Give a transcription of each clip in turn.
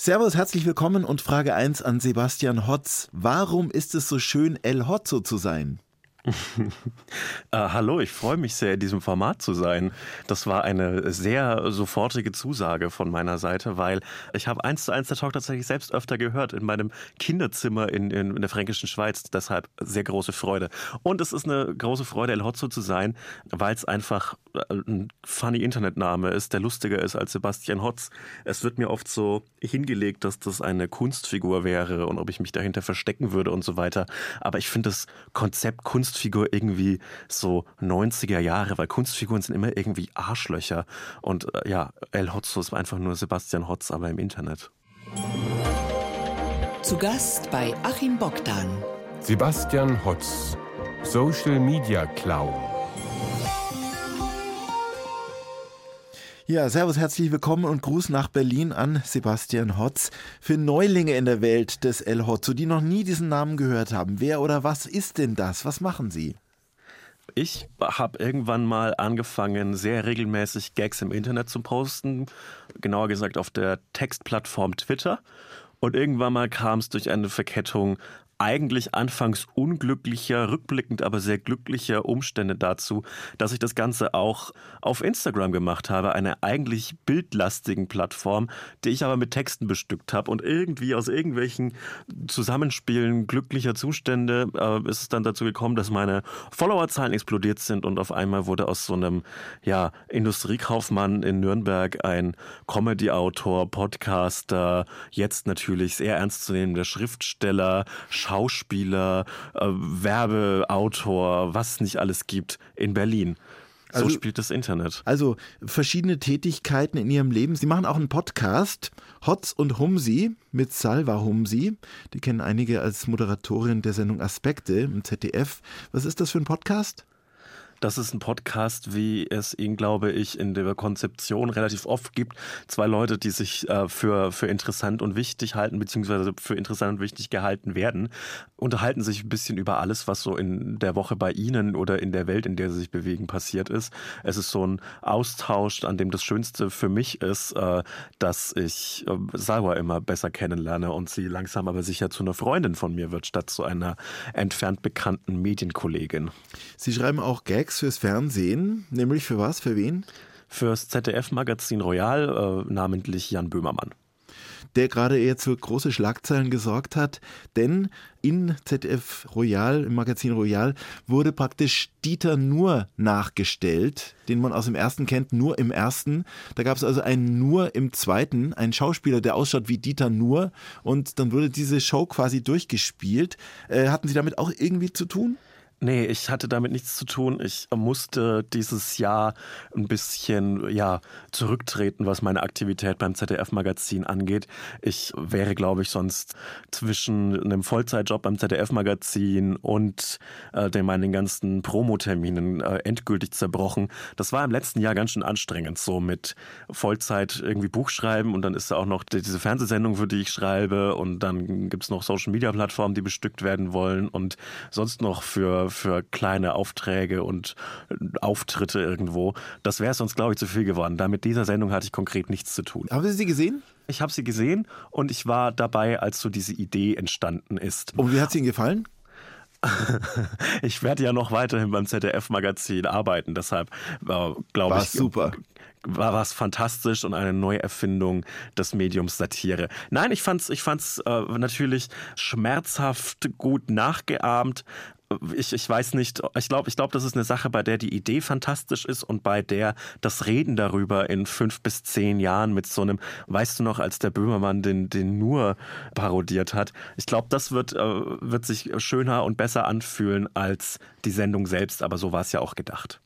Servus, herzlich willkommen und Frage 1 an Sebastian Hotz. Warum ist es so schön, El Hotzo zu sein? äh, hallo, ich freue mich sehr, in diesem Format zu sein. Das war eine sehr sofortige Zusage von meiner Seite, weil ich habe eins zu eins der Talk tatsächlich selbst öfter gehört in meinem Kinderzimmer in, in, in der fränkischen Schweiz. Deshalb sehr große Freude. Und es ist eine große Freude, El Hotzo zu sein, weil es einfach äh, ein funny Internetname ist, der lustiger ist als Sebastian Hotz. Es wird mir oft so hingelegt, dass das eine Kunstfigur wäre und ob ich mich dahinter verstecken würde und so weiter. Aber ich finde das Konzept Kunst Kunstfigur irgendwie so 90er Jahre, weil Kunstfiguren sind immer irgendwie Arschlöcher. Und äh, ja, El Hotzo ist einfach nur Sebastian Hotz, aber im Internet. Zu Gast bei Achim Bogdan. Sebastian Hotz, Social Media Clown. Ja, servus, herzlich willkommen und Gruß nach Berlin an Sebastian Hotz. Für Neulinge in der Welt des El Hotzo, die noch nie diesen Namen gehört haben, wer oder was ist denn das? Was machen Sie? Ich habe irgendwann mal angefangen, sehr regelmäßig Gags im Internet zu posten, genauer gesagt auf der Textplattform Twitter. Und irgendwann mal kam es durch eine Verkettung eigentlich anfangs unglücklicher, rückblickend aber sehr glücklicher Umstände dazu, dass ich das Ganze auch auf Instagram gemacht habe, einer eigentlich bildlastigen Plattform, die ich aber mit Texten bestückt habe. Und irgendwie aus irgendwelchen Zusammenspielen glücklicher Zustände äh, ist es dann dazu gekommen, dass meine Followerzahlen explodiert sind und auf einmal wurde aus so einem ja, Industriekaufmann in Nürnberg ein Comedy-Autor, Podcaster, jetzt natürlich sehr ernstzunehmender Schriftsteller, Schauspieler, äh, Werbeautor, was es nicht alles gibt in Berlin. So also, spielt das Internet. Also verschiedene Tätigkeiten in ihrem Leben. Sie machen auch einen Podcast, Hotz und Humsi mit Salva Humsi. Die kennen einige als Moderatorin der Sendung Aspekte im ZDF. Was ist das für ein Podcast? Das ist ein Podcast, wie es ihn, glaube ich, in der Konzeption relativ oft gibt. Zwei Leute, die sich äh, für, für interessant und wichtig halten, beziehungsweise für interessant und wichtig gehalten werden, unterhalten sich ein bisschen über alles, was so in der Woche bei ihnen oder in der Welt, in der sie sich bewegen, passiert ist. Es ist so ein Austausch, an dem das Schönste für mich ist, äh, dass ich äh, Salwa immer besser kennenlerne und sie langsam aber sicher zu einer Freundin von mir wird, statt zu einer entfernt bekannten Medienkollegin. Sie schreiben auch Gags Gags fürs Fernsehen, nämlich für was, für wen? Fürs ZDF-Magazin Royal, äh, namentlich Jan Böhmermann der gerade eher für große Schlagzeilen gesorgt hat, denn in ZDF Royal, im Magazin Royal, wurde praktisch Dieter Nur nachgestellt, den man aus dem ersten kennt, nur im ersten. Da gab es also einen Nur im zweiten, einen Schauspieler, der ausschaut wie Dieter Nur und dann wurde diese Show quasi durchgespielt. Äh, hatten Sie damit auch irgendwie zu tun? Nee, ich hatte damit nichts zu tun. Ich musste dieses Jahr ein bisschen ja, zurücktreten, was meine Aktivität beim ZDF-Magazin angeht. Ich wäre, glaube ich, sonst zwischen einem Vollzeitjob beim ZDF-Magazin und äh, den meinen ganzen Promoterminen äh, endgültig zerbrochen. Das war im letzten Jahr ganz schön anstrengend, so mit Vollzeit irgendwie Buch schreiben und dann ist da auch noch diese Fernsehsendung, für die ich schreibe und dann gibt's noch Social-Media-Plattformen, die bestückt werden wollen und sonst noch für für, kleine Aufträge und Auftritte irgendwo. Das wäre sonst, glaube ich, zu viel geworden. Da mit dieser Sendung hatte ich konkret nichts zu tun. Haben Sie sie gesehen? Ich habe sie gesehen und ich war dabei, als so diese Idee entstanden ist. Und wie hat sie Ihnen gefallen? ich werde ja noch weiterhin beim ZDF-Magazin arbeiten, deshalb äh, glaube ich. super. War was fantastisch und eine Neuerfindung des Mediums Satire. Nein, ich fand's, ich fand's äh, natürlich schmerzhaft gut nachgeahmt, ich, ich weiß nicht, ich glaube, ich glaube, das ist eine Sache, bei der die Idee fantastisch ist und bei der das Reden darüber in fünf bis zehn Jahren mit so einem, weißt du noch, als der Böhmermann den, den nur parodiert hat. Ich glaube, das wird, äh, wird sich schöner und besser anfühlen als die Sendung selbst, aber so war es ja auch gedacht.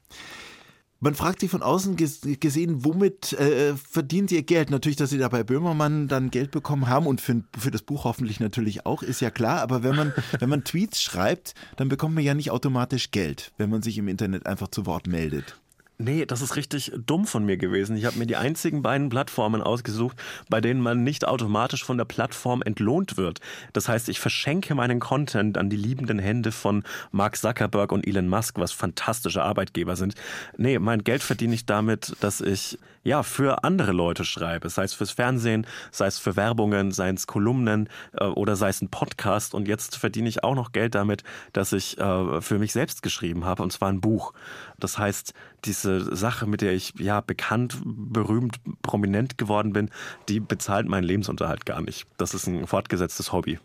Man fragt sich von außen gesehen, womit äh, verdient ihr Geld? Natürlich, dass sie da bei Böhmermann dann Geld bekommen haben und für, für das Buch hoffentlich natürlich auch, ist ja klar. Aber wenn man, wenn man Tweets schreibt, dann bekommt man ja nicht automatisch Geld, wenn man sich im Internet einfach zu Wort meldet. Nee, das ist richtig dumm von mir gewesen. Ich habe mir die einzigen beiden Plattformen ausgesucht, bei denen man nicht automatisch von der Plattform entlohnt wird. Das heißt, ich verschenke meinen Content an die liebenden Hände von Mark Zuckerberg und Elon Musk, was fantastische Arbeitgeber sind. Nee, mein Geld verdiene ich damit, dass ich ja für andere Leute schreibe, sei es fürs Fernsehen, sei es für Werbungen, sei es Kolumnen äh, oder sei es ein Podcast. Und jetzt verdiene ich auch noch Geld damit, dass ich äh, für mich selbst geschrieben habe, und zwar ein Buch. Das heißt, diese Sache, mit der ich ja bekannt, berühmt, prominent geworden bin, die bezahlt meinen Lebensunterhalt gar nicht. Das ist ein fortgesetztes Hobby.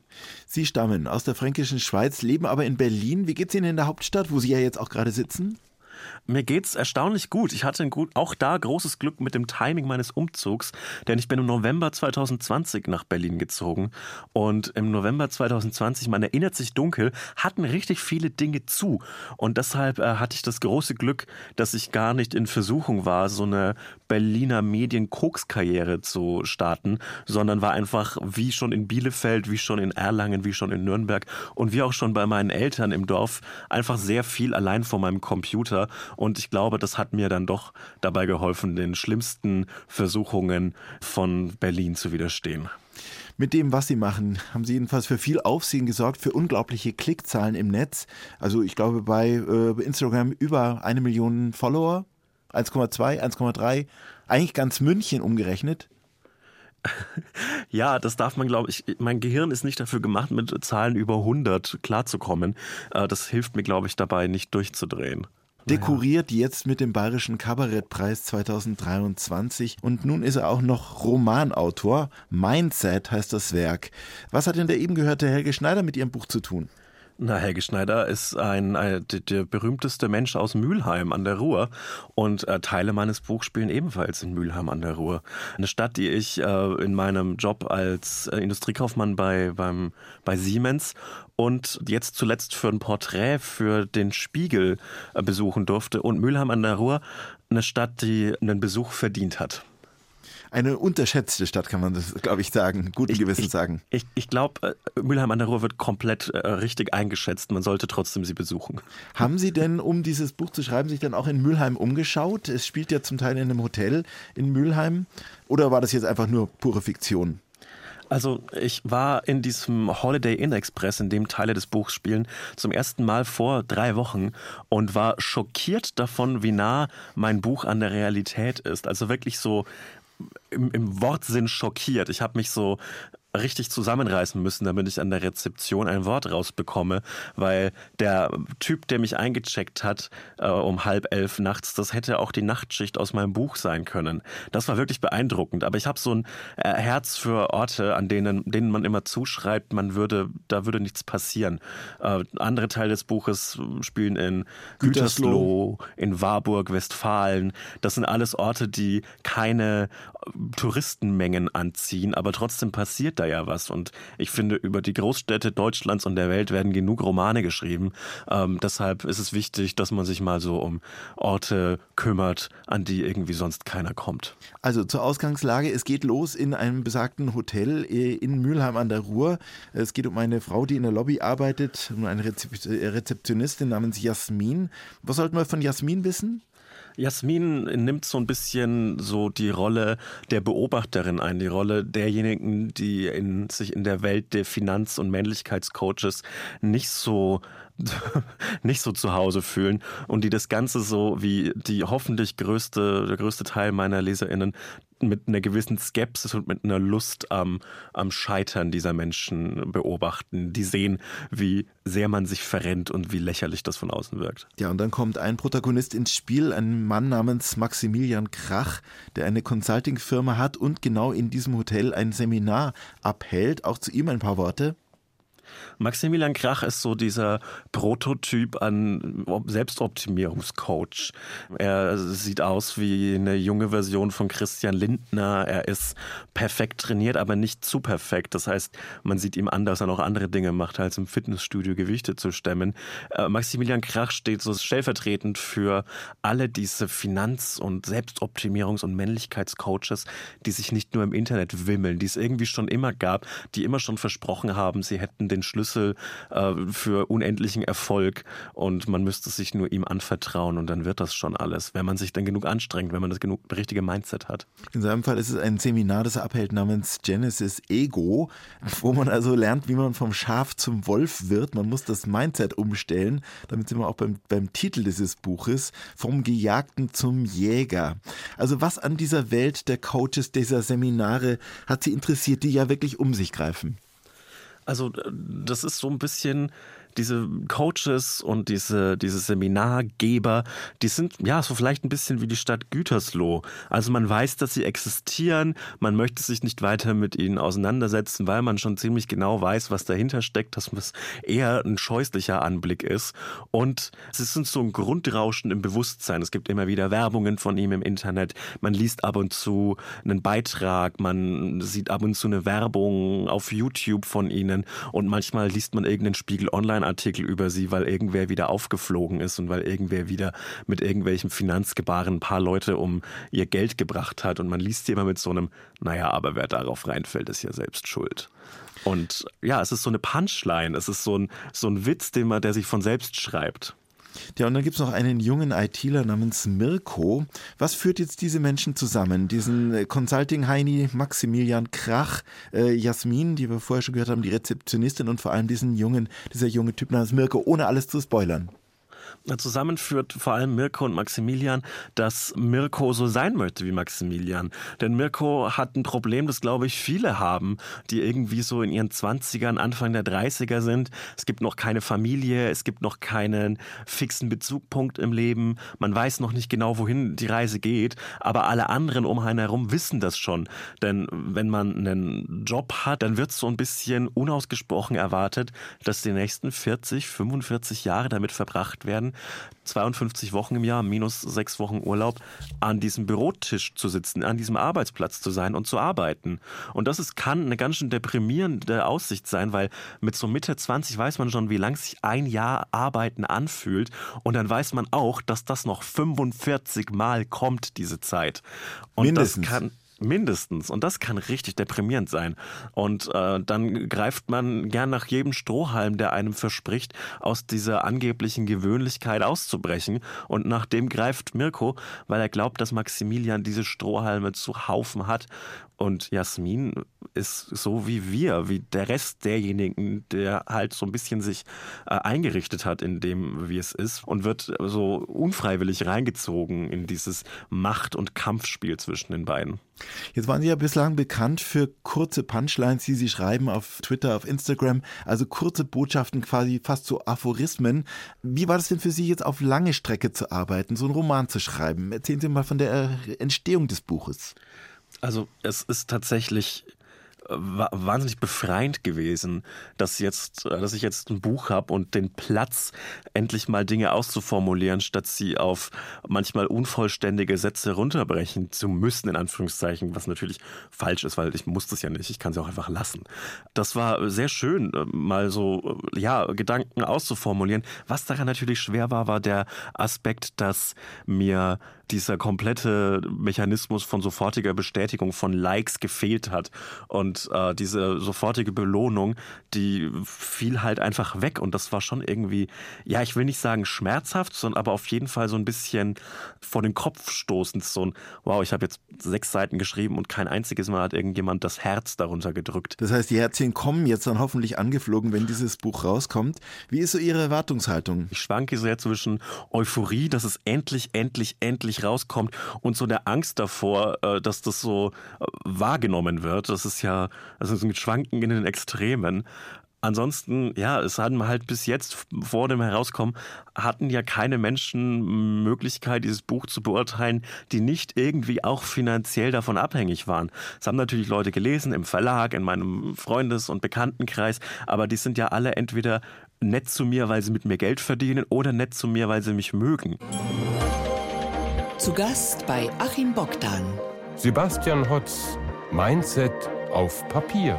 Sie stammen aus der fränkischen Schweiz, leben aber in Berlin. Wie geht's Ihnen in der Hauptstadt, wo Sie ja jetzt auch gerade sitzen? Mir geht's erstaunlich gut. Ich hatte gut, auch da großes Glück mit dem Timing meines Umzugs, denn ich bin im November 2020 nach Berlin gezogen und im November 2020, man erinnert sich dunkel, hatten richtig viele Dinge zu und deshalb äh, hatte ich das große Glück, dass ich gar nicht in Versuchung war, so eine Berliner Medien-Koks-Karriere zu starten, sondern war einfach wie schon in Bielefeld, wie schon in Erlangen, wie schon in Nürnberg und wie auch schon bei meinen Eltern im Dorf einfach sehr viel allein vor meinem Computer und ich glaube, das hat mir dann doch dabei geholfen, den schlimmsten Versuchungen von Berlin zu widerstehen. Mit dem, was Sie machen, haben Sie jedenfalls für viel Aufsehen gesorgt, für unglaubliche Klickzahlen im Netz. Also ich glaube bei äh, Instagram über eine Million Follower, 1,2, 1,3, eigentlich ganz München umgerechnet. Ja, das darf man, glaube ich, mein Gehirn ist nicht dafür gemacht, mit Zahlen über 100 klarzukommen. Äh, das hilft mir, glaube ich, dabei, nicht durchzudrehen dekoriert jetzt mit dem Bayerischen Kabarettpreis 2023 und nun ist er auch noch Romanautor. Mindset heißt das Werk. Was hat denn der eben gehörte Helge Schneider mit Ihrem Buch zu tun? Na, Helge Schneider ist ein, ein der berühmteste Mensch aus Mülheim an der Ruhr und äh, Teile meines Buchs spielen ebenfalls in Mülheim an der Ruhr. Eine Stadt, die ich äh, in meinem Job als äh, Industriekaufmann bei, beim, bei Siemens und jetzt zuletzt für ein Porträt für den Spiegel äh, besuchen durfte. Und Mülheim an der Ruhr, eine Stadt, die einen Besuch verdient hat eine unterschätzte Stadt, kann man das, glaube ich, sagen, guten ich, Gewissens sagen. Ich, ich glaube, äh, Mülheim an der Ruhr wird komplett äh, richtig eingeschätzt. Man sollte trotzdem sie besuchen. Haben Sie denn, um dieses Buch zu schreiben, sich dann auch in Mülheim umgeschaut? Es spielt ja zum Teil in einem Hotel in Mülheim. Oder war das jetzt einfach nur pure Fiktion? Also ich war in diesem Holiday Inn Express, in dem Teile des Buchs spielen, zum ersten Mal vor drei Wochen und war schockiert davon, wie nah mein Buch an der Realität ist. Also wirklich so im, im Wortsinn schockiert. Ich habe mich so richtig zusammenreißen müssen, damit ich an der Rezeption ein Wort rausbekomme, weil der Typ, der mich eingecheckt hat äh, um halb elf nachts, das hätte auch die Nachtschicht aus meinem Buch sein können. Das war wirklich beeindruckend. Aber ich habe so ein äh, Herz für Orte, an denen, denen man immer zuschreibt, man würde, da würde nichts passieren. Äh, andere Teile des Buches spielen in Gütersloh, in Warburg, Westfalen. Das sind alles Orte, die keine äh, Touristenmengen anziehen, aber trotzdem passiert da ja was. Und ich finde, über die Großstädte Deutschlands und der Welt werden genug Romane geschrieben. Ähm, deshalb ist es wichtig, dass man sich mal so um Orte kümmert, an die irgendwie sonst keiner kommt. Also zur Ausgangslage, es geht los in einem besagten Hotel äh, in Mülheim an der Ruhr. Es geht um eine Frau, die in der Lobby arbeitet, um eine Rezeptionistin namens Jasmin. Was sollten wir von Jasmin wissen? Jasmin nimmt so ein bisschen so die Rolle der Beobachterin ein, die Rolle derjenigen, die in, sich in der Welt der Finanz- und Männlichkeitscoaches nicht so nicht so zu Hause fühlen und die das Ganze so wie die hoffentlich größte, der größte Teil meiner LeserInnen mit einer gewissen Skepsis und mit einer Lust am, am Scheitern dieser Menschen beobachten. Die sehen, wie sehr man sich verrennt und wie lächerlich das von außen wirkt. Ja, und dann kommt ein Protagonist ins Spiel, ein Mann namens Maximilian Krach, der eine Consulting-Firma hat und genau in diesem Hotel ein Seminar abhält. Auch zu ihm ein paar Worte. Maximilian Krach ist so dieser Prototyp an Selbstoptimierungscoach. Er sieht aus wie eine junge Version von Christian Lindner. Er ist perfekt trainiert, aber nicht zu perfekt. Das heißt, man sieht ihm an, dass er noch andere Dinge macht, als im Fitnessstudio Gewichte zu stemmen. Äh, Maximilian Krach steht so stellvertretend für alle diese Finanz- und Selbstoptimierungs- und Männlichkeitscoaches, die sich nicht nur im Internet wimmeln, die es irgendwie schon immer gab, die immer schon versprochen haben, sie hätten den den Schlüssel äh, für unendlichen Erfolg und man müsste sich nur ihm anvertrauen und dann wird das schon alles, wenn man sich dann genug anstrengt, wenn man das genug richtige Mindset hat. In seinem Fall ist es ein Seminar, das er abhält namens Genesis Ego, wo man also lernt, wie man vom Schaf zum Wolf wird. Man muss das Mindset umstellen. Damit sind wir auch beim, beim Titel dieses Buches, vom Gejagten zum Jäger. Also was an dieser Welt der Coaches, dieser Seminare hat Sie interessiert, die ja wirklich um sich greifen? Also das ist so ein bisschen diese Coaches und diese, diese Seminargeber, die sind ja so vielleicht ein bisschen wie die Stadt Gütersloh. Also man weiß, dass sie existieren, man möchte sich nicht weiter mit ihnen auseinandersetzen, weil man schon ziemlich genau weiß, was dahinter steckt, dass es eher ein scheußlicher Anblick ist. Und es ist so ein Grundrauschen im Bewusstsein. Es gibt immer wieder Werbungen von ihm im Internet. Man liest ab und zu einen Beitrag, man sieht ab und zu eine Werbung auf YouTube von ihnen und manchmal liest man irgendeinen Spiegel Online Artikel über sie, weil irgendwer wieder aufgeflogen ist und weil irgendwer wieder mit irgendwelchen Finanzgebaren ein paar Leute um ihr Geld gebracht hat. Und man liest sie immer mit so einem, naja, aber wer darauf reinfällt, ist ja selbst schuld. Und ja, es ist so eine Punchline, es ist so ein, so ein Witz, den man, der sich von selbst schreibt. Ja, und dann gibt es noch einen jungen ITler namens Mirko. Was führt jetzt diese Menschen zusammen? Diesen äh, Consulting-Heini Maximilian Krach, äh, Jasmin, die wir vorher schon gehört haben, die Rezeptionistin und vor allem diesen jungen, dieser junge Typ namens Mirko, ohne alles zu spoilern zusammenführt vor allem Mirko und Maximilian, dass Mirko so sein möchte wie Maximilian. Denn Mirko hat ein Problem, das glaube ich viele haben, die irgendwie so in ihren 20ern, Anfang der 30er sind. Es gibt noch keine Familie, es gibt noch keinen fixen Bezugpunkt im Leben. Man weiß noch nicht genau, wohin die Reise geht, aber alle anderen um einen herum wissen das schon. Denn wenn man einen Job hat, dann wird so ein bisschen unausgesprochen erwartet, dass die nächsten 40, 45 Jahre damit verbracht werden, 52 Wochen im Jahr, minus sechs Wochen Urlaub, an diesem Bürotisch zu sitzen, an diesem Arbeitsplatz zu sein und zu arbeiten. Und das ist, kann eine ganz schön deprimierende Aussicht sein, weil mit so Mitte 20 weiß man schon, wie lang sich ein Jahr Arbeiten anfühlt. Und dann weiß man auch, dass das noch 45 Mal kommt, diese Zeit. Und Mindestens. das kann Mindestens. Und das kann richtig deprimierend sein. Und äh, dann greift man gern nach jedem Strohhalm, der einem verspricht, aus dieser angeblichen Gewöhnlichkeit auszubrechen. Und nach dem greift Mirko, weil er glaubt, dass Maximilian diese Strohhalme zu Haufen hat. Und Jasmin ist so wie wir, wie der Rest derjenigen, der halt so ein bisschen sich äh, eingerichtet hat in dem, wie es ist und wird so unfreiwillig reingezogen in dieses Macht- und Kampfspiel zwischen den beiden. Jetzt waren Sie ja bislang bekannt für kurze Punchlines, die Sie schreiben auf Twitter, auf Instagram, also kurze Botschaften, quasi fast so Aphorismen. Wie war das denn für Sie jetzt auf lange Strecke zu arbeiten, so einen Roman zu schreiben? Erzählen Sie mal von der Entstehung des Buches. Also es ist tatsächlich wahnsinnig befreiend gewesen, dass jetzt, dass ich jetzt ein Buch habe und den Platz, endlich mal Dinge auszuformulieren, statt sie auf manchmal unvollständige Sätze runterbrechen zu müssen, in Anführungszeichen, was natürlich falsch ist, weil ich muss das ja nicht, ich kann sie auch einfach lassen. Das war sehr schön, mal so, ja, Gedanken auszuformulieren. Was daran natürlich schwer war, war der Aspekt, dass mir dieser komplette Mechanismus von sofortiger Bestätigung von Likes gefehlt hat. Und äh, diese sofortige Belohnung, die fiel halt einfach weg. Und das war schon irgendwie, ja, ich will nicht sagen schmerzhaft, sondern aber auf jeden Fall so ein bisschen vor den Kopf stoßend. So ein, wow, ich habe jetzt sechs Seiten geschrieben und kein einziges Mal hat irgendjemand das Herz darunter gedrückt. Das heißt, die Herzchen kommen jetzt dann hoffentlich angeflogen, wenn dieses Buch rauskommt. Wie ist so Ihre Erwartungshaltung? Ich schwanke sehr zwischen Euphorie, dass es endlich, endlich, endlich endlich rauskommt und so der Angst davor, äh, dass das so äh, wahrgenommen wird. Das ist ja, also so ein Schwanken in den Extremen. Ansonsten, ja, es hatten halt bis jetzt vor dem Herauskommen, hatten ja keine Menschen Möglichkeit, dieses Buch zu beurteilen, die nicht irgendwie auch finanziell davon abhängig waren. Es haben natürlich Leute gelesen im Verlag, in meinem Freundes- und Bekanntenkreis, aber die sind ja alle entweder nett zu mir, weil sie mit mir Geld verdienen oder nett zu mir, weil sie mich mögen. Zu Gast bei Achim Bogdan. Sebastian Hotz. Mindset auf Papier.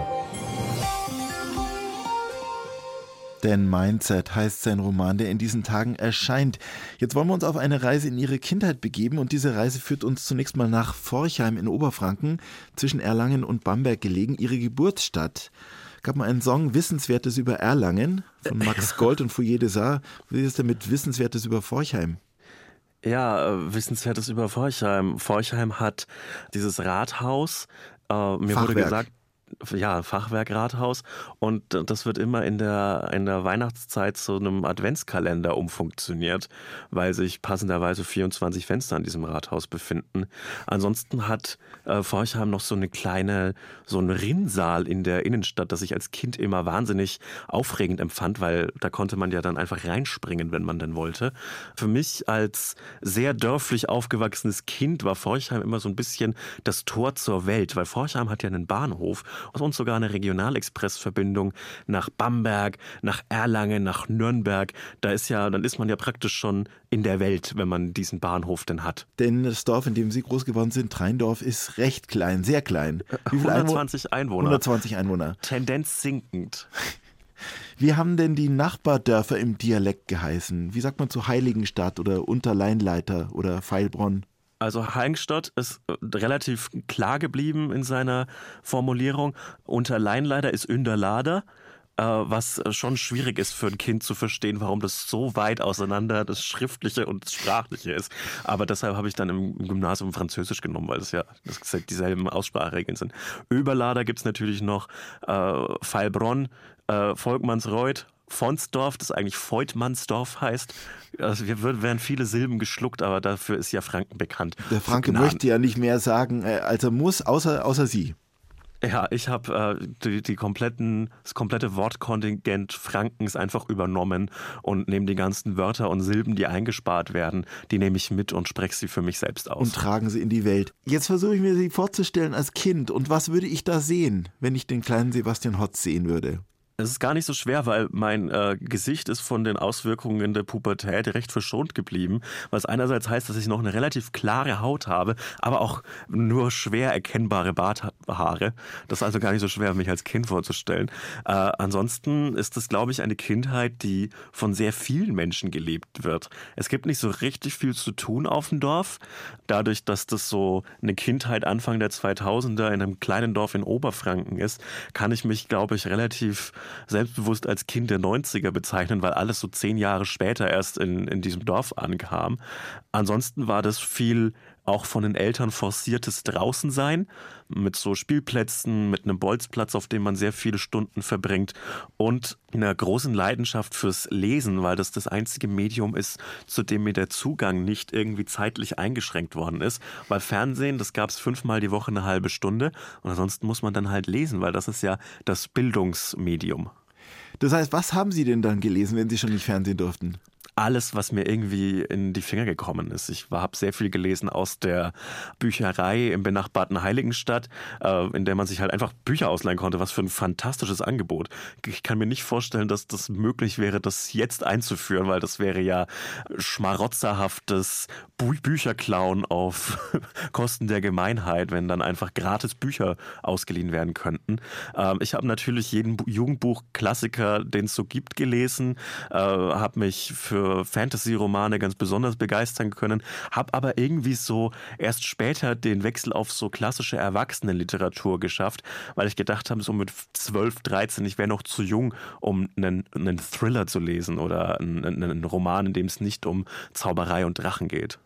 Denn Mindset heißt sein Roman, der in diesen Tagen erscheint. Jetzt wollen wir uns auf eine Reise in ihre Kindheit begeben und diese Reise führt uns zunächst mal nach Forchheim in Oberfranken, zwischen Erlangen und Bamberg gelegen, ihre Geburtsstadt. gab mal einen Song Wissenswertes über Erlangen von Max Gold und Fouillet de Saar. Wie ist denn mit Wissenswertes über Forchheim? Ja, äh, Wissenswertes über Forchheim. Forchheim hat dieses Rathaus. Äh, mir Fachwerk. wurde gesagt, ja, Fachwerkrathaus und das wird immer in der, in der Weihnachtszeit zu einem Adventskalender umfunktioniert, weil sich passenderweise 24 Fenster an diesem Rathaus befinden. Ansonsten hat äh, Forchheim noch so eine kleine, so einen Rinnsal in der Innenstadt, das ich als Kind immer wahnsinnig aufregend empfand, weil da konnte man ja dann einfach reinspringen, wenn man denn wollte. Für mich als sehr dörflich aufgewachsenes Kind war Forchheim immer so ein bisschen das Tor zur Welt, weil Forchheim hat ja einen Bahnhof und sogar eine Regionalexpressverbindung nach Bamberg, nach Erlangen, nach Nürnberg. Da ist ja, dann ist man ja praktisch schon in der Welt, wenn man diesen Bahnhof denn hat. Denn das Dorf, in dem Sie groß geworden sind, Treindorf, ist recht klein, sehr klein. Wie viele 120 Einwohner. 120 Einwohner. Tendenz sinkend. Wie haben denn die Nachbardörfer im Dialekt geheißen? Wie sagt man zu Heiligenstadt oder Unterleinleiter oder Feilbronn? Also Heingstadt ist äh, relativ klar geblieben in seiner Formulierung. Unter Leinleider ist Unterlader, äh, was schon schwierig ist für ein Kind zu verstehen, warum das so weit auseinander das Schriftliche und das Sprachliche ist. Aber deshalb habe ich dann im Gymnasium Französisch genommen, weil das ja das dieselben Ausspracheregeln sind. Überlader gibt's natürlich noch, äh, Feilbronn, äh, Volkmannsreuth, Fonsdorf, das eigentlich Feutmannsdorf heißt. Also wir würden, werden viele Silben geschluckt, aber dafür ist ja Franken bekannt. Der Franke möchte ja nicht mehr sagen, äh, als er muss, außer, außer Sie. Ja, ich habe äh, die, die kompletten, das komplette Wortkontingent Frankens einfach übernommen und nehme die ganzen Wörter und Silben, die eingespart werden, die nehme ich mit und spreche sie für mich selbst aus. Und tragen sie in die Welt. Jetzt versuche ich mir sie vorzustellen als Kind. Und was würde ich da sehen, wenn ich den kleinen Sebastian Hotz sehen würde? Es ist gar nicht so schwer, weil mein äh, Gesicht ist von den Auswirkungen der Pubertät recht verschont geblieben, was einerseits heißt, dass ich noch eine relativ klare Haut habe, aber auch nur schwer erkennbare Barthaare. Das ist also gar nicht so schwer, mich als Kind vorzustellen. Äh, ansonsten ist das, glaube ich, eine Kindheit, die von sehr vielen Menschen gelebt wird. Es gibt nicht so richtig viel zu tun auf dem Dorf, dadurch, dass das so eine Kindheit Anfang der 2000er in einem kleinen Dorf in Oberfranken ist, kann ich mich, glaube ich, relativ selbstbewusst als Kind der 90er bezeichnen, weil alles so zehn Jahre später erst in, in diesem Dorf ankam. Ansonsten war das viel auch von den Eltern forciertes Draußensein mit so Spielplätzen, mit einem Bolzplatz, auf dem man sehr viele Stunden verbringt und einer großen Leidenschaft fürs Lesen, weil das das einzige Medium ist, zu dem mir der Zugang nicht irgendwie zeitlich eingeschränkt worden ist. Weil Fernsehen, das gab es fünfmal die Woche eine halbe Stunde und ansonsten muss man dann halt lesen, weil das ist ja das Bildungsmedium. Das heißt, was haben Sie denn dann gelesen, wenn Sie schon nicht Fernsehen durften? Alles, was mir irgendwie in die Finger gekommen ist. Ich habe sehr viel gelesen aus der Bücherei im benachbarten Heiligenstadt, äh, in der man sich halt einfach Bücher ausleihen konnte. Was für ein fantastisches Angebot. Ich kann mir nicht vorstellen, dass das möglich wäre, das jetzt einzuführen, weil das wäre ja schmarotzerhaftes Bücherklauen auf Kosten der Gemeinheit, wenn dann einfach gratis Bücher ausgeliehen werden könnten. Ähm, ich habe natürlich jeden Jugendbuch-Klassiker, den es so gibt, gelesen, äh, habe mich für Fantasy-Romane ganz besonders begeistern können, habe aber irgendwie so erst später den Wechsel auf so klassische Erwachsenenliteratur geschafft, weil ich gedacht habe, so mit 12, 13, ich wäre noch zu jung, um einen, einen Thriller zu lesen oder einen, einen Roman, in dem es nicht um Zauberei und Drachen geht.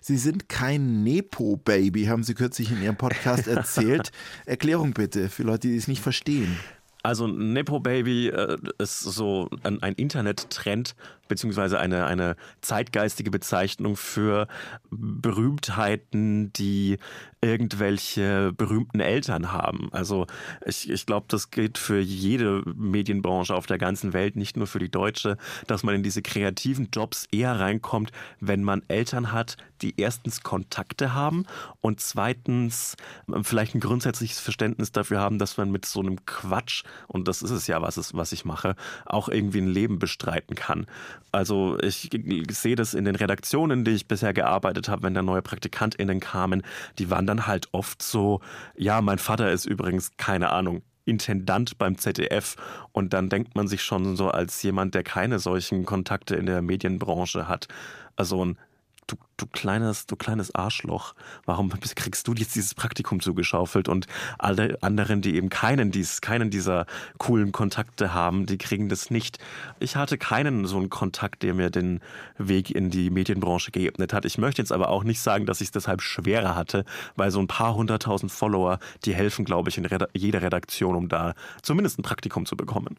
Sie sind kein Nepo-Baby, haben Sie kürzlich in Ihrem Podcast erzählt. Erklärung bitte für Leute, die es nicht verstehen. Also Nepo Baby äh, ist so ein, ein Internet-Trend, beziehungsweise eine, eine zeitgeistige Bezeichnung für Berühmtheiten, die irgendwelche berühmten Eltern haben. Also ich, ich glaube, das gilt für jede Medienbranche auf der ganzen Welt, nicht nur für die deutsche, dass man in diese kreativen Jobs eher reinkommt, wenn man Eltern hat, die erstens Kontakte haben und zweitens vielleicht ein grundsätzliches Verständnis dafür haben, dass man mit so einem Quatsch, und das ist es ja, was, es, was ich mache, auch irgendwie ein Leben bestreiten kann. Also ich sehe das in den Redaktionen, denen ich bisher gearbeitet habe, wenn da neue PraktikantInnen kamen, die waren dann halt oft so, ja, mein Vater ist übrigens, keine Ahnung, Intendant beim ZDF und dann denkt man sich schon so als jemand, der keine solchen Kontakte in der Medienbranche hat, also ein du, du kleines, du kleines Arschloch, warum kriegst du jetzt dieses Praktikum zugeschaufelt und alle anderen, die eben keinen, dies, keinen dieser coolen Kontakte haben, die kriegen das nicht. Ich hatte keinen so einen Kontakt, der mir den Weg in die Medienbranche geebnet hat. Ich möchte jetzt aber auch nicht sagen, dass ich es deshalb schwerer hatte, weil so ein paar hunderttausend Follower, die helfen, glaube ich, in jeder Redaktion, um da zumindest ein Praktikum zu bekommen.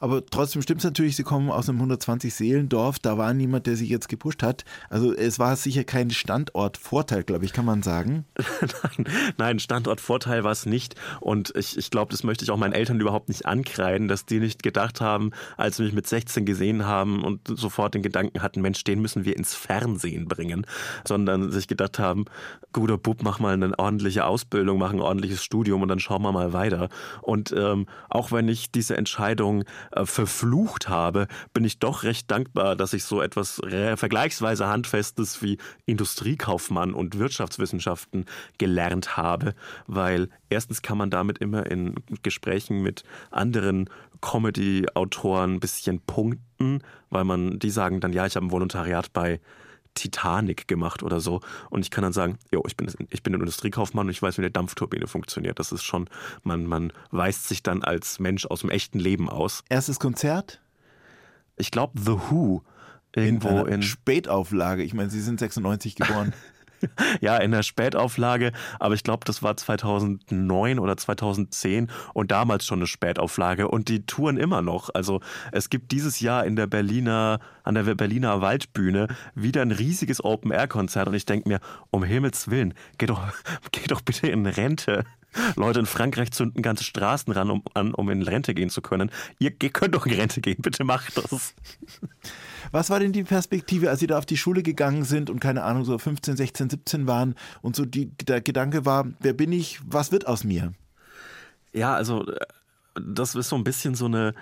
Aber trotzdem stimmt es natürlich, Sie kommen aus einem 120-Seelendorf, da war niemand, der Sie jetzt gepusht hat. Also es war sicher kein Standortvorteil, glaube ich, kann man sagen. nein, nein, Standortvorteil war es nicht. Und ich, ich glaube, das möchte ich auch meinen Eltern überhaupt nicht ankreiden, dass die nicht gedacht haben, als sie mich mit 16 gesehen haben und sofort den Gedanken hatten, Mensch, den müssen wir ins Fernsehen bringen, sondern sich gedacht haben, guter Bub, mach mal eine ordentliche Ausbildung, mach ein ordentliches Studium und dann schauen wir mal weiter. Und ähm, auch wenn ich diese Entscheidung äh, verflucht habe, bin ich doch recht dankbar, dass ich so etwas vergleichsweise Handfestes wie Industriekaufmann und Wirtschaftswissenschaften gelernt habe, weil erstens kann man damit immer in Gesprächen mit anderen Comedy-Autoren ein bisschen punkten, weil man, die sagen dann, ja, ich habe ein Volontariat bei Titanic gemacht oder so. Und ich kann dann sagen, jo, ich bin, ich bin ein Industriekaufmann und ich weiß, wie eine Dampfturbine funktioniert. Das ist schon, man, man weist sich dann als Mensch aus dem echten Leben aus. Erstes Konzert? Ich glaube, The Who. Irgendwo in, in Spätauflage. Ich meine, Sie sind 96 geboren. ja, in der Spätauflage, aber ich glaube, das war 2009 oder 2010 und damals schon eine Spätauflage und die touren immer noch. Also es gibt dieses Jahr in der Berliner, an der Berliner Waldbühne wieder ein riesiges Open-Air-Konzert und ich denke mir, um Himmels Willen, geh doch, geh doch bitte in Rente. Leute in Frankreich zünden ganze Straßen ran, um, an, um in Rente gehen zu können. Ihr, ihr könnt doch in Rente gehen, bitte macht das. Was war denn die Perspektive, als Sie da auf die Schule gegangen sind und keine Ahnung, so 15, 16, 17 waren und so die, der Gedanke war, wer bin ich, was wird aus mir? Ja, also äh, das ist so ein bisschen so eine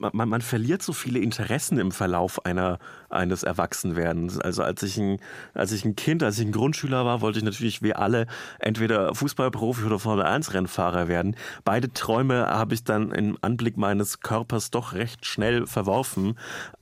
man, man verliert so viele Interessen im Verlauf einer, eines Erwachsenwerdens. Also als ich, ein, als ich ein Kind, als ich ein Grundschüler war, wollte ich natürlich wie alle entweder Fußballprofi oder Formel 1 Rennfahrer werden. Beide Träume habe ich dann im Anblick meines Körpers doch recht schnell verworfen.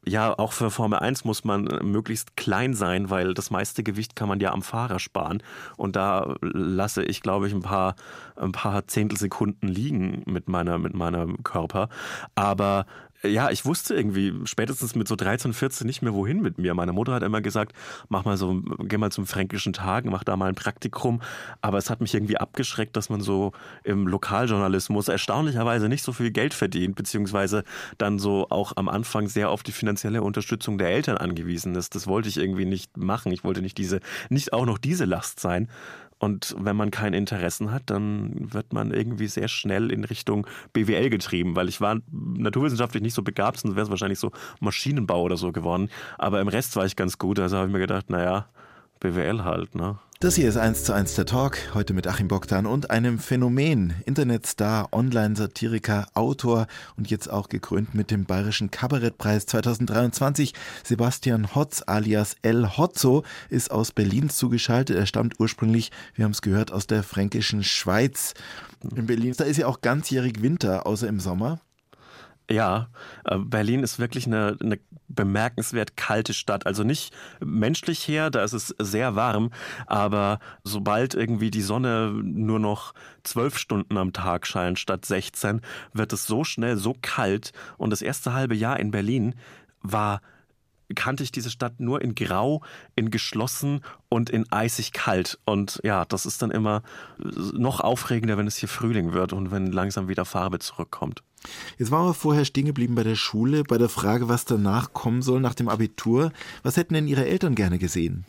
Ja, auch für Formel 1 muss man möglichst klein sein, weil das meiste Gewicht kann man ja am Fahrer sparen. Und da lasse ich, glaube ich, ein paar, ein paar Zehntelsekunden liegen mit meiner, mit meinem Körper. Aber ja, ich wusste irgendwie spätestens mit so 13, 14 nicht mehr wohin mit mir. Meine Mutter hat immer gesagt, mach mal so, geh mal zum Fränkischen Tag, mach da mal ein Praktikum. Aber es hat mich irgendwie abgeschreckt, dass man so im Lokaljournalismus erstaunlicherweise nicht so viel Geld verdient, beziehungsweise dann so auch am Anfang sehr auf die finanzielle Unterstützung der Eltern angewiesen ist. Das wollte ich irgendwie nicht machen. Ich wollte nicht diese, nicht auch noch diese Last sein. Und wenn man kein Interessen hat, dann wird man irgendwie sehr schnell in Richtung BWL getrieben, weil ich war naturwissenschaftlich nicht so begabt, sonst wäre es wahrscheinlich so Maschinenbau oder so geworden. Aber im Rest war ich ganz gut, also habe ich mir gedacht, naja, BWL halt, ne? Das hier ist 1 zu 1 der Talk, heute mit Achim Bogdan und einem Phänomen, Internetstar, Online-Satiriker, Autor und jetzt auch gekrönt mit dem Bayerischen Kabarettpreis 2023. Sebastian Hotz alias El Hotzo ist aus Berlin zugeschaltet. Er stammt ursprünglich, wir haben es gehört, aus der fränkischen Schweiz. In Berlin, da ist ja auch ganzjährig Winter, außer im Sommer. Ja, äh, Berlin ist wirklich eine, eine bemerkenswert kalte Stadt. Also nicht menschlich her, da ist es sehr warm, aber sobald irgendwie die Sonne nur noch zwölf Stunden am Tag scheint statt 16, wird es so schnell so kalt. Und das erste halbe Jahr in Berlin war kannte ich diese Stadt nur in grau, in geschlossen und in eisig kalt. Und ja, das ist dann immer noch aufregender, wenn es hier Frühling wird und wenn langsam wieder Farbe zurückkommt. Jetzt waren wir vorher stehen geblieben bei der Schule, bei der Frage, was danach kommen soll nach dem Abitur. Was hätten denn Ihre Eltern gerne gesehen?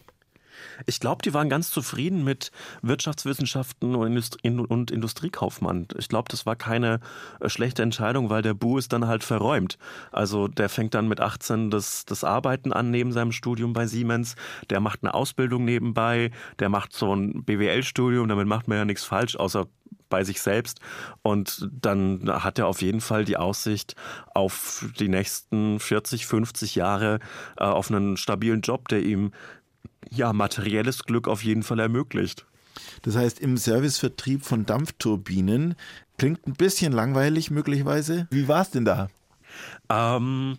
Ich glaube, die waren ganz zufrieden mit Wirtschaftswissenschaften und Industriekaufmann. Ich glaube, das war keine äh, schlechte Entscheidung, weil der Bu ist dann halt verräumt. Also der fängt dann mit 18 das, das Arbeiten an neben seinem Studium bei Siemens. Der macht eine Ausbildung nebenbei. Der macht so ein BWL-Studium. Damit macht man ja nichts falsch, außer bei sich selbst. Und dann hat er auf jeden Fall die Aussicht auf die nächsten 40, 50 Jahre äh, auf einen stabilen Job, der ihm ja, materielles Glück auf jeden Fall ermöglicht. Das heißt, im Servicevertrieb von Dampfturbinen klingt ein bisschen langweilig möglicherweise. Wie war es denn da? Ähm,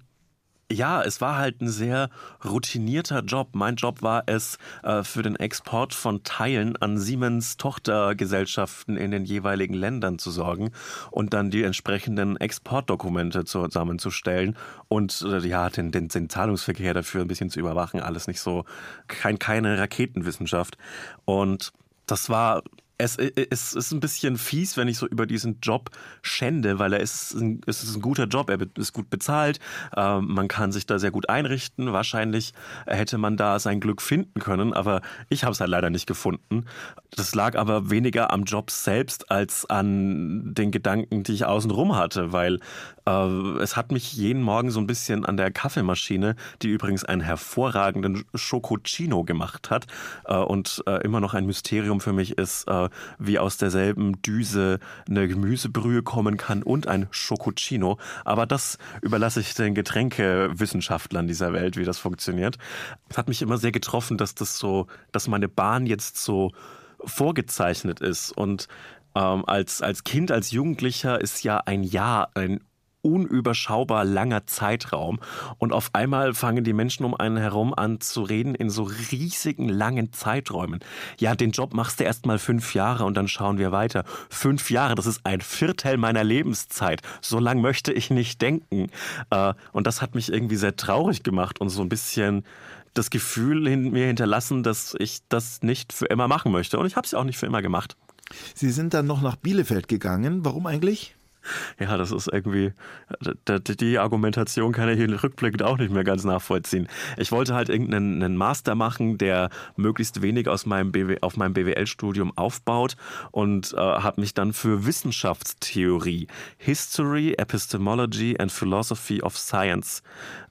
ja, es war halt ein sehr routinierter Job. Mein Job war es, äh, für den Export von Teilen an Siemens Tochtergesellschaften in den jeweiligen Ländern zu sorgen und dann die entsprechenden Exportdokumente zusammenzustellen und äh, ja, den, den, den Zahlungsverkehr dafür ein bisschen zu überwachen. Alles nicht so, kein, keine Raketenwissenschaft. Und das war es, es, ist ein bisschen fies, wenn ich so über diesen Job schände, weil er ist ein, es ist ein guter Job, er ist gut bezahlt, äh, man kann sich da sehr gut einrichten. Wahrscheinlich hätte man da sein Glück finden können, aber ich habe es halt leider nicht gefunden. Das lag aber weniger am Job selbst als an den Gedanken, die ich außenrum hatte, weil äh, es hat mich jeden Morgen so ein bisschen an der Kaffeemaschine, die übrigens einen hervorragenden Schokocino gemacht hat äh, und äh, immer noch ein Mysterium für mich ist, wie aus derselben Düse eine Gemüsebrühe kommen kann und ein Schokocino. Aber das überlasse ich den Getränkewissenschaftlern dieser Welt, wie das funktioniert. Es hat mich immer sehr getroffen, dass das so, dass meine Bahn jetzt so vorgezeichnet ist und ähm, als, als Kind, als Jugendlicher ist ja ein Jahr ein unüberschaubar langer Zeitraum. Und auf einmal fangen die Menschen um einen herum an zu reden in so riesigen langen Zeiträumen. Ja, den Job machst du erst mal fünf Jahre und dann schauen wir weiter. Fünf Jahre, das ist ein Viertel meiner Lebenszeit. So lang möchte ich nicht denken. Äh, und das hat mich irgendwie sehr traurig gemacht und so ein bisschen das Gefühl in mir hinterlassen, dass ich das nicht für immer machen möchte. Und ich habe es auch nicht für immer gemacht. Sie sind dann noch nach Bielefeld gegangen. Warum eigentlich? Ja, das ist irgendwie, die Argumentation kann ich rückblickend auch nicht mehr ganz nachvollziehen. Ich wollte halt irgendeinen Master machen, der möglichst wenig aus meinem BW, auf meinem BWL-Studium aufbaut und äh, habe mich dann für Wissenschaftstheorie, History, Epistemology and Philosophy of Science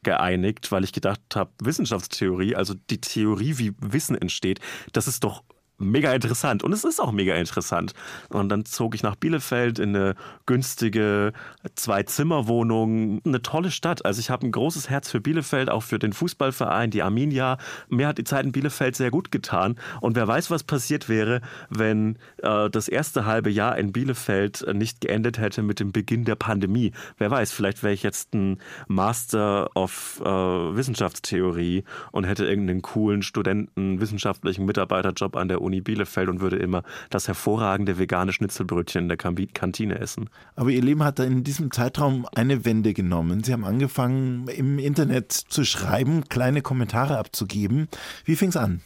geeinigt, weil ich gedacht habe, Wissenschaftstheorie, also die Theorie, wie Wissen entsteht, das ist doch mega interessant. Und es ist auch mega interessant. Und dann zog ich nach Bielefeld in eine günstige Zwei-Zimmer-Wohnung. Eine tolle Stadt. Also ich habe ein großes Herz für Bielefeld, auch für den Fußballverein, die Arminia. Mir hat die Zeit in Bielefeld sehr gut getan. Und wer weiß, was passiert wäre, wenn äh, das erste halbe Jahr in Bielefeld nicht geendet hätte mit dem Beginn der Pandemie. Wer weiß, vielleicht wäre ich jetzt ein Master of äh, Wissenschaftstheorie und hätte irgendeinen coolen Studenten, wissenschaftlichen Mitarbeiterjob an der Uni Uni Bielefeld und würde immer das hervorragende vegane Schnitzelbrötchen in der Kantine essen. Aber Ihr Leben hat in diesem Zeitraum eine Wende genommen. Sie haben angefangen, im Internet zu schreiben, kleine Kommentare abzugeben. Wie fing es an?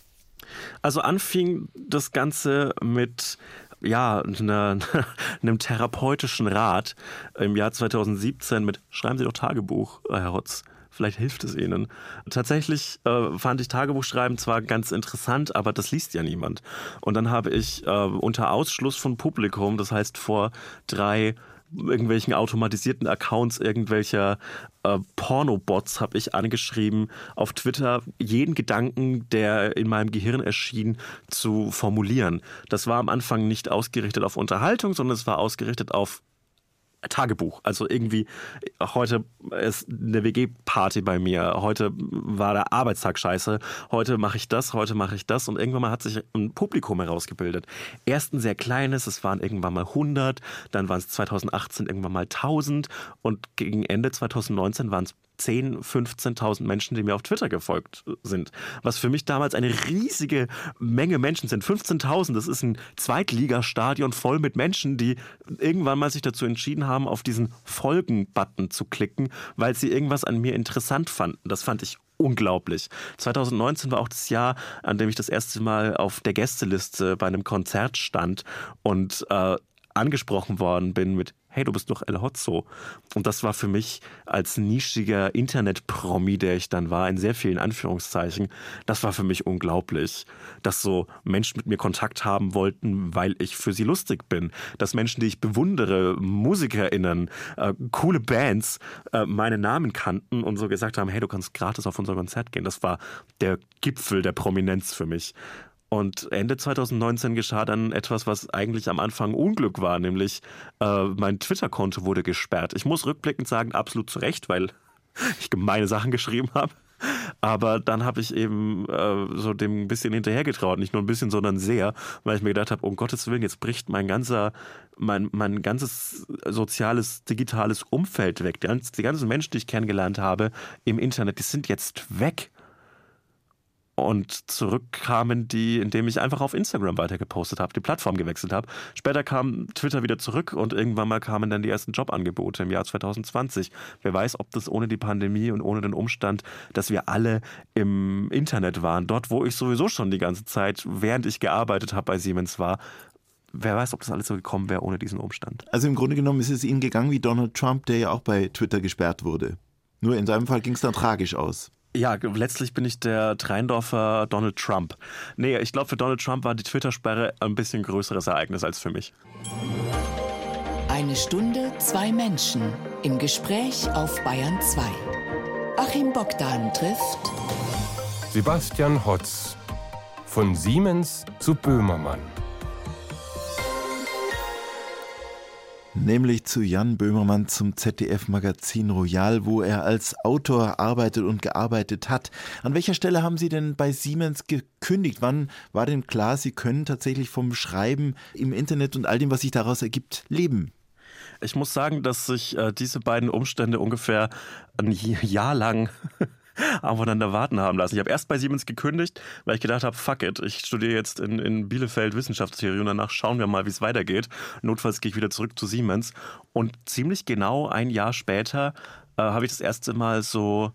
Also anfing das Ganze mit ja, einer, einem therapeutischen Rat im Jahr 2017 mit Schreiben Sie doch Tagebuch, Herr Hotz. Vielleicht hilft es Ihnen. Tatsächlich äh, fand ich Tagebuchschreiben zwar ganz interessant, aber das liest ja niemand. Und dann habe ich äh, unter Ausschluss von Publikum, das heißt vor drei irgendwelchen automatisierten Accounts irgendwelcher äh, Pornobots habe ich angeschrieben auf Twitter, jeden Gedanken, der in meinem Gehirn erschien, zu formulieren. Das war am Anfang nicht ausgerichtet auf Unterhaltung, sondern es war ausgerichtet auf Tagebuch. Also irgendwie, heute ist eine WG-Party bei mir, heute war der Arbeitstag scheiße, heute mache ich das, heute mache ich das und irgendwann mal hat sich ein Publikum herausgebildet. Erst ein sehr kleines, es waren irgendwann mal 100, dann waren es 2018 irgendwann mal 1000 und gegen Ende 2019 waren es 10.000, 15.000 Menschen, die mir auf Twitter gefolgt sind. Was für mich damals eine riesige Menge Menschen sind. 15.000, das ist ein Zweitligastadion voll mit Menschen, die irgendwann mal sich dazu entschieden haben, auf diesen Folgen-Button zu klicken, weil sie irgendwas an mir interessant fanden. Das fand ich unglaublich. 2019 war auch das Jahr, an dem ich das erste Mal auf der Gästeliste bei einem Konzert stand und äh, angesprochen worden bin mit hey, du bist doch El Hotzo. Und das war für mich als nischiger Internet-Promi, der ich dann war, in sehr vielen Anführungszeichen, das war für mich unglaublich, dass so Menschen mit mir Kontakt haben wollten, weil ich für sie lustig bin. Dass Menschen, die ich bewundere, MusikerInnen, äh, coole Bands, äh, meine Namen kannten und so gesagt haben, hey, du kannst gratis auf unser Konzert gehen. Das war der Gipfel der Prominenz für mich. Und Ende 2019 geschah dann etwas, was eigentlich am Anfang Unglück war, nämlich äh, mein Twitter-Konto wurde gesperrt. Ich muss rückblickend sagen, absolut zu Recht, weil ich gemeine Sachen geschrieben habe. Aber dann habe ich eben äh, so dem ein bisschen hinterhergetraut, nicht nur ein bisschen, sondern sehr, weil ich mir gedacht habe, um Gottes Willen, jetzt bricht mein ganzer, mein, mein ganzes soziales, digitales Umfeld weg. Die, die ganzen Menschen, die ich kennengelernt habe im Internet, die sind jetzt weg. Und zurück kamen die, indem ich einfach auf Instagram weiter gepostet habe, die Plattform gewechselt habe. Später kam Twitter wieder zurück und irgendwann mal kamen dann die ersten Jobangebote im Jahr 2020. Wer weiß, ob das ohne die Pandemie und ohne den Umstand, dass wir alle im Internet waren, dort, wo ich sowieso schon die ganze Zeit, während ich gearbeitet habe bei Siemens war, wer weiß, ob das alles so gekommen wäre ohne diesen Umstand. Also im Grunde genommen ist es Ihnen gegangen wie Donald Trump, der ja auch bei Twitter gesperrt wurde. Nur in seinem Fall ging es dann tragisch aus. Ja, letztlich bin ich der Treindorfer Donald Trump. Nee, ich glaube, für Donald Trump war die Twitter-Sperre ein bisschen größeres Ereignis als für mich. Eine Stunde, zwei Menschen im Gespräch auf Bayern 2. Achim Bogdan trifft Sebastian Hotz. Von Siemens zu Böhmermann. Nämlich zu Jan Böhmermann zum ZDF-Magazin Royal, wo er als Autor arbeitet und gearbeitet hat. An welcher Stelle haben Sie denn bei Siemens gekündigt? Wann war denn klar, Sie können tatsächlich vom Schreiben im Internet und all dem, was sich daraus ergibt, leben? Ich muss sagen, dass sich äh, diese beiden Umstände ungefähr ein Jahr lang aufeinander warten haben lassen. Ich habe erst bei Siemens gekündigt, weil ich gedacht habe, fuck it, ich studiere jetzt in, in Bielefeld Wissenschaftstheorie und danach schauen wir mal, wie es weitergeht. Notfalls gehe ich wieder zurück zu Siemens. Und ziemlich genau ein Jahr später äh, habe ich das erste Mal so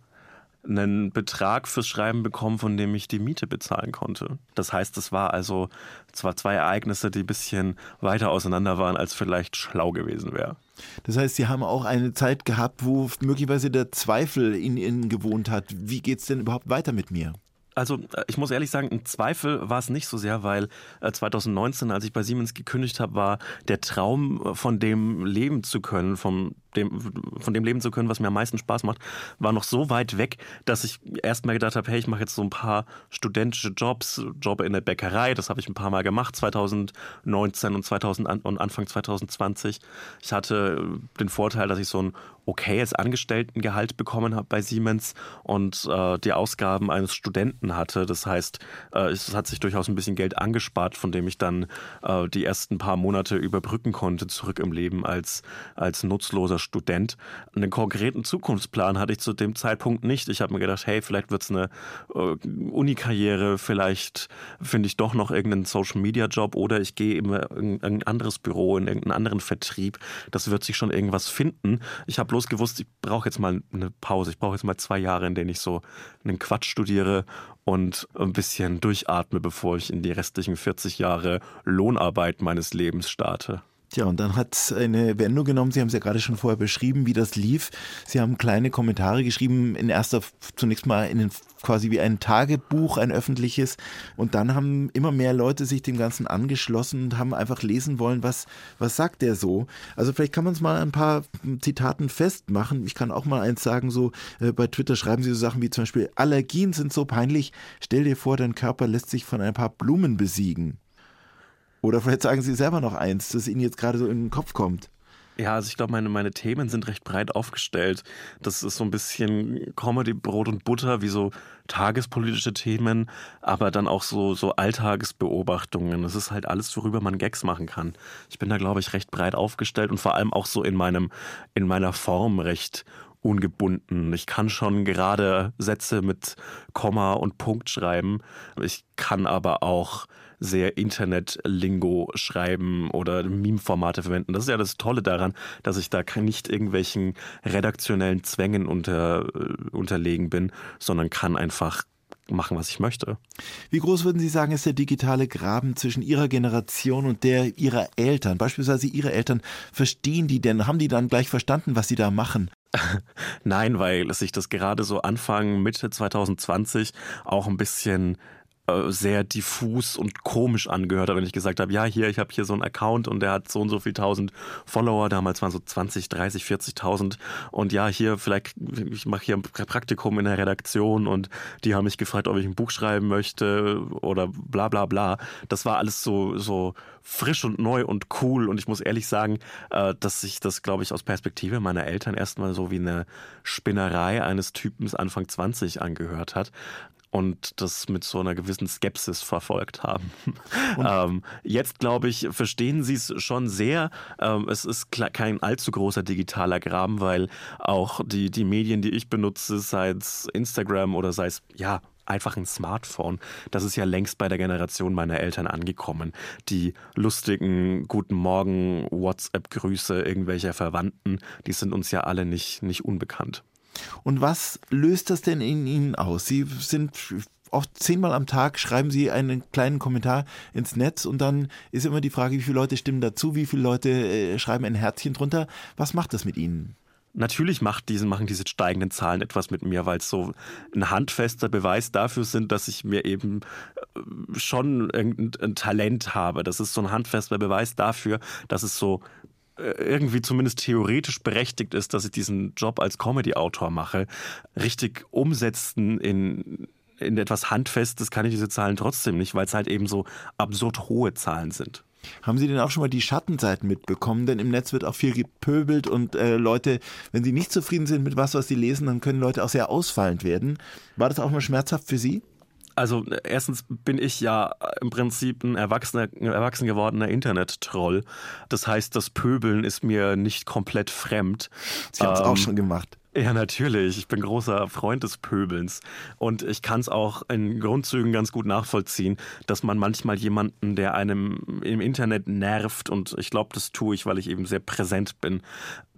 einen Betrag fürs Schreiben bekommen, von dem ich die Miete bezahlen konnte. Das heißt, es war also zwar zwei Ereignisse, die ein bisschen weiter auseinander waren, als vielleicht schlau gewesen wäre. Das heißt, Sie haben auch eine Zeit gehabt, wo möglicherweise der Zweifel in Ihnen gewohnt hat. Wie geht es denn überhaupt weiter mit mir? Also äh, ich muss ehrlich sagen, ein Zweifel war es nicht so sehr, weil 2019, äh, als ich bei Siemens gekündigt habe, war der Traum, äh, von dem leben zu können, vom dem, von dem leben zu können, was mir am meisten Spaß macht, war noch so weit weg, dass ich erst mal gedacht habe, hey, ich mache jetzt so ein paar studentische Jobs, Job in der Bäckerei, das habe ich ein paar Mal gemacht, 2019 und, 2000, und Anfang 2020. Ich hatte den Vorteil, dass ich so ein okayes Angestelltengehalt bekommen habe bei Siemens und äh, die Ausgaben eines Studenten hatte. Das heißt, äh, es hat sich durchaus ein bisschen Geld angespart, von dem ich dann äh, die ersten paar Monate überbrücken konnte, zurück im Leben als, als nutzloser Student. Einen konkreten Zukunftsplan hatte ich zu dem Zeitpunkt nicht. Ich habe mir gedacht, hey, vielleicht wird es eine äh, Unikarriere, vielleicht finde ich doch noch irgendeinen Social-Media-Job oder ich gehe in ein anderes Büro, in irgendeinen anderen Vertrieb. Das wird sich schon irgendwas finden. Ich habe bloß gewusst, ich brauche jetzt mal eine Pause. Ich brauche jetzt mal zwei Jahre, in denen ich so einen Quatsch studiere und ein bisschen durchatme, bevor ich in die restlichen 40 Jahre Lohnarbeit meines Lebens starte. Tja, und dann hat es eine Wendung genommen. Sie haben es ja gerade schon vorher beschrieben, wie das lief. Sie haben kleine Kommentare geschrieben, in erster, zunächst mal in den, quasi wie ein Tagebuch, ein öffentliches. Und dann haben immer mehr Leute sich dem Ganzen angeschlossen und haben einfach lesen wollen, was, was sagt der so. Also vielleicht kann man es mal ein paar Zitaten festmachen. Ich kann auch mal eins sagen, so äh, bei Twitter schreiben sie so Sachen wie zum Beispiel, Allergien sind so peinlich, stell dir vor, dein Körper lässt sich von ein paar Blumen besiegen. Oder vielleicht sagen Sie selber noch eins, das Ihnen jetzt gerade so in den Kopf kommt. Ja, also ich glaube, meine, meine Themen sind recht breit aufgestellt. Das ist so ein bisschen Comedy, Brot und Butter, wie so tagespolitische Themen, aber dann auch so, so Alltagsbeobachtungen. Das ist halt alles, worüber man Gags machen kann. Ich bin da, glaube ich, recht breit aufgestellt und vor allem auch so in meinem, in meiner Form recht ungebunden. Ich kann schon gerade Sätze mit Komma und Punkt schreiben. Ich kann aber auch sehr Internet-Lingo schreiben oder Meme-Formate verwenden. Das ist ja das Tolle daran, dass ich da nicht irgendwelchen redaktionellen Zwängen unter, äh, unterlegen bin, sondern kann einfach machen, was ich möchte. Wie groß würden Sie sagen, ist der digitale Graben zwischen Ihrer Generation und der Ihrer Eltern? Beispielsweise Ihre Eltern, verstehen die denn, haben die dann gleich verstanden, was Sie da machen? Nein, weil sich das gerade so Anfang, Mitte 2020 auch ein bisschen sehr diffus und komisch angehört hat, wenn ich gesagt habe, ja, hier, ich habe hier so einen Account und der hat so und so viel tausend Follower, damals waren so 20, 30, 40.000 und ja, hier vielleicht, ich mache hier ein Praktikum in der Redaktion und die haben mich gefragt, ob ich ein Buch schreiben möchte oder bla bla bla. Das war alles so, so frisch und neu und cool. Und ich muss ehrlich sagen, äh, dass sich das, glaube ich, aus Perspektive meiner Eltern erstmal so wie eine Spinnerei eines Typens Anfang 20 angehört hat und das mit so einer gewissen Skepsis verfolgt haben. ähm, jetzt, glaube ich, verstehen sie es schon sehr. Ähm, es ist kein allzu großer digitaler Graben, weil auch die, die Medien, die ich benutze, sei es Instagram oder sei es, ja, einfach ein Smartphone. Das ist ja längst bei der Generation meiner Eltern angekommen. Die lustigen Guten Morgen WhatsApp-Grüße irgendwelcher Verwandten, die sind uns ja alle nicht, nicht unbekannt. Und was löst das denn in Ihnen aus? Sie sind oft zehnmal am Tag schreiben Sie einen kleinen Kommentar ins Netz und dann ist immer die Frage, wie viele Leute stimmen dazu, wie viele Leute äh, schreiben ein Herzchen drunter. Was macht das mit Ihnen? Natürlich macht diese, machen diese steigenden Zahlen etwas mit mir, weil es so ein handfester Beweis dafür sind, dass ich mir eben äh, schon irgendein Talent habe. Das ist so ein handfester Beweis dafür, dass es so irgendwie zumindest theoretisch berechtigt ist, dass ich diesen Job als Comedy-Autor mache, richtig umsetzen in, in etwas Handfestes kann ich diese Zahlen trotzdem nicht, weil es halt eben so absurd hohe Zahlen sind. Haben Sie denn auch schon mal die Schattenseiten mitbekommen? Denn im Netz wird auch viel gepöbelt und äh, Leute, wenn sie nicht zufrieden sind mit was, was sie lesen, dann können Leute auch sehr ausfallend werden. War das auch mal schmerzhaft für Sie? Also erstens bin ich ja im Prinzip ein erwachsener, erwachsen gewordener Internet-Troll. Das heißt, das Pöbeln ist mir nicht komplett fremd. Sie haben es ähm, auch schon gemacht. Ja, natürlich. Ich bin großer Freund des Pöbelns. Und ich kann es auch in Grundzügen ganz gut nachvollziehen, dass man manchmal jemanden, der einem im Internet nervt, und ich glaube, das tue ich, weil ich eben sehr präsent bin,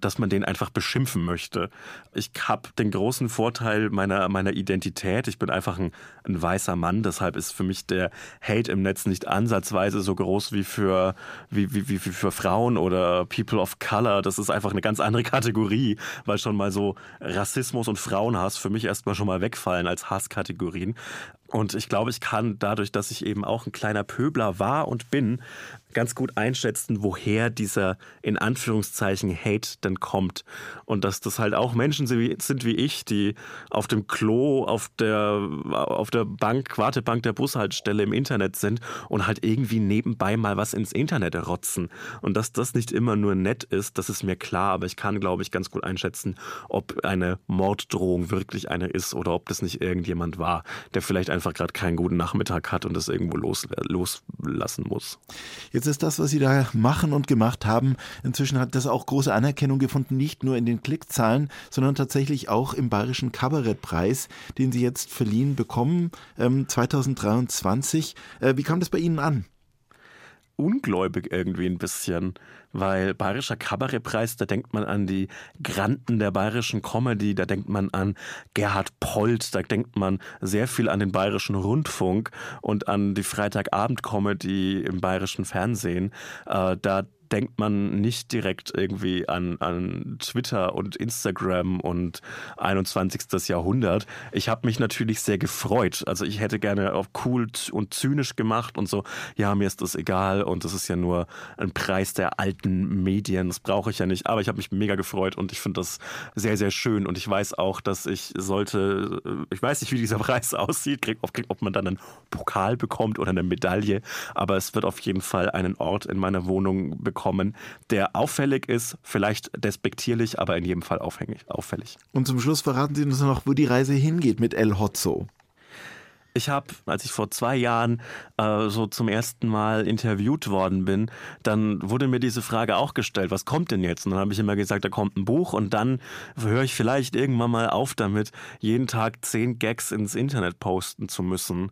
dass man den einfach beschimpfen möchte. Ich habe den großen Vorteil meiner, meiner Identität. Ich bin einfach ein, ein weißer Mann, deshalb ist für mich der Hate im Netz nicht ansatzweise so groß wie für, wie, wie, wie für Frauen oder People of Color. Das ist einfach eine ganz andere Kategorie, weil schon mal so Rassismus und Frauenhass für mich erstmal schon mal wegfallen als Hasskategorien. Und ich glaube, ich kann dadurch, dass ich eben auch ein kleiner Pöbler war und bin, ganz gut einschätzen, woher dieser in Anführungszeichen Hate denn kommt. Und dass das halt auch Menschen sind wie ich, die auf dem Klo, auf der, auf der Bank, Wartebank der Bushaltestelle im Internet sind und halt irgendwie nebenbei mal was ins Internet rotzen. Und dass das nicht immer nur nett ist, das ist mir klar, aber ich kann, glaube ich, ganz gut einschätzen, ob eine Morddrohung wirklich eine ist oder ob das nicht irgendjemand war, der vielleicht einfach gerade keinen guten Nachmittag hat und das irgendwo los, loslassen muss. Jetzt ist das, was Sie da machen und gemacht haben, inzwischen hat das auch große Anerkennung gefunden, nicht nur in den Klickzahlen, sondern tatsächlich auch im Bayerischen Kabarettpreis, den Sie jetzt verliehen bekommen, ähm, 2023. Äh, wie kam das bei Ihnen an? Ungläubig irgendwie ein bisschen, weil Bayerischer Kabarettpreis, da denkt man an die Granden der bayerischen Comedy, da denkt man an Gerhard Polt, da denkt man sehr viel an den Bayerischen Rundfunk und an die Freitagabend-Comedy im bayerischen Fernsehen. Äh, da denkt man nicht direkt irgendwie an, an Twitter und Instagram und 21. Jahrhundert. Ich habe mich natürlich sehr gefreut. Also ich hätte gerne auch cool und zynisch gemacht und so, ja, mir ist das egal und das ist ja nur ein Preis der alten Medien, das brauche ich ja nicht. Aber ich habe mich mega gefreut und ich finde das sehr, sehr schön. Und ich weiß auch, dass ich sollte, ich weiß nicht, wie dieser Preis aussieht, krieg, ob, ob man dann einen Pokal bekommt oder eine Medaille, aber es wird auf jeden Fall einen Ort in meiner Wohnung bekommen bekommen, der auffällig ist, vielleicht despektierlich, aber in jedem Fall auffällig. Und zum Schluss verraten Sie uns noch, wo die Reise hingeht mit El Hotzo. Ich habe, als ich vor zwei Jahren äh, so zum ersten Mal interviewt worden bin, dann wurde mir diese Frage auch gestellt, was kommt denn jetzt? Und dann habe ich immer gesagt, da kommt ein Buch und dann höre ich vielleicht irgendwann mal auf damit, jeden Tag zehn Gags ins Internet posten zu müssen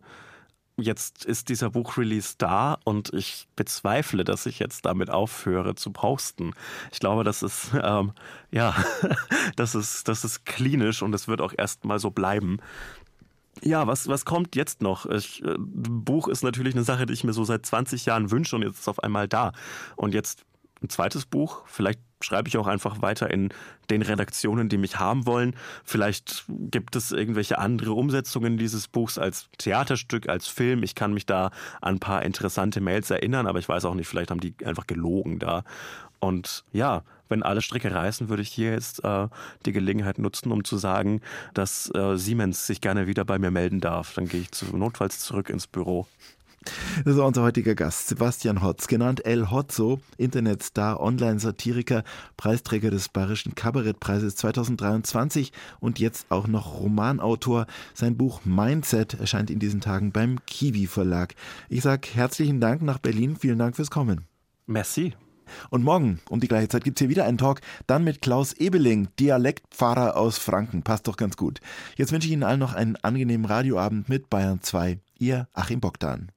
jetzt ist dieser Buchrelease da und ich bezweifle, dass ich jetzt damit aufhöre zu posten. Ich glaube, das ist ähm, ja, das ist das ist klinisch und es wird auch erstmal so bleiben. Ja, was, was kommt jetzt noch? Ich, äh, Buch ist natürlich eine Sache, die ich mir so seit 20 Jahren wünsche und jetzt ist es auf einmal da. Und jetzt ein zweites Buch, vielleicht schreibe ich auch einfach weiter in den Redaktionen, die mich haben wollen. Vielleicht gibt es irgendwelche andere Umsetzungen dieses Buchs als Theaterstück, als Film. Ich kann mich da an ein paar interessante Mails erinnern, aber ich weiß auch nicht, vielleicht haben die einfach gelogen da. Und ja, wenn alle Stricke reißen, würde ich hier jetzt äh, die Gelegenheit nutzen, um zu sagen, dass äh, Siemens sich gerne wieder bei mir melden darf. Dann gehe ich zu, notfalls zurück ins Büro. Das war unser heutiger Gast, Sebastian Hotz, genannt El Hotzo, Internetstar, Online-Satiriker, Preisträger des Bayerischen Kabarettpreises 2023 und jetzt auch noch Romanautor. Sein Buch Mindset erscheint in diesen Tagen beim Kiwi Verlag. Ich sage herzlichen Dank nach Berlin, vielen Dank fürs Kommen. Merci. Und morgen um die gleiche Zeit gibt es hier wieder einen Talk, dann mit Klaus Ebeling, Dialektpfarrer aus Franken. Passt doch ganz gut. Jetzt wünsche ich Ihnen allen noch einen angenehmen Radioabend mit Bayern 2. Ihr Achim Bogdan.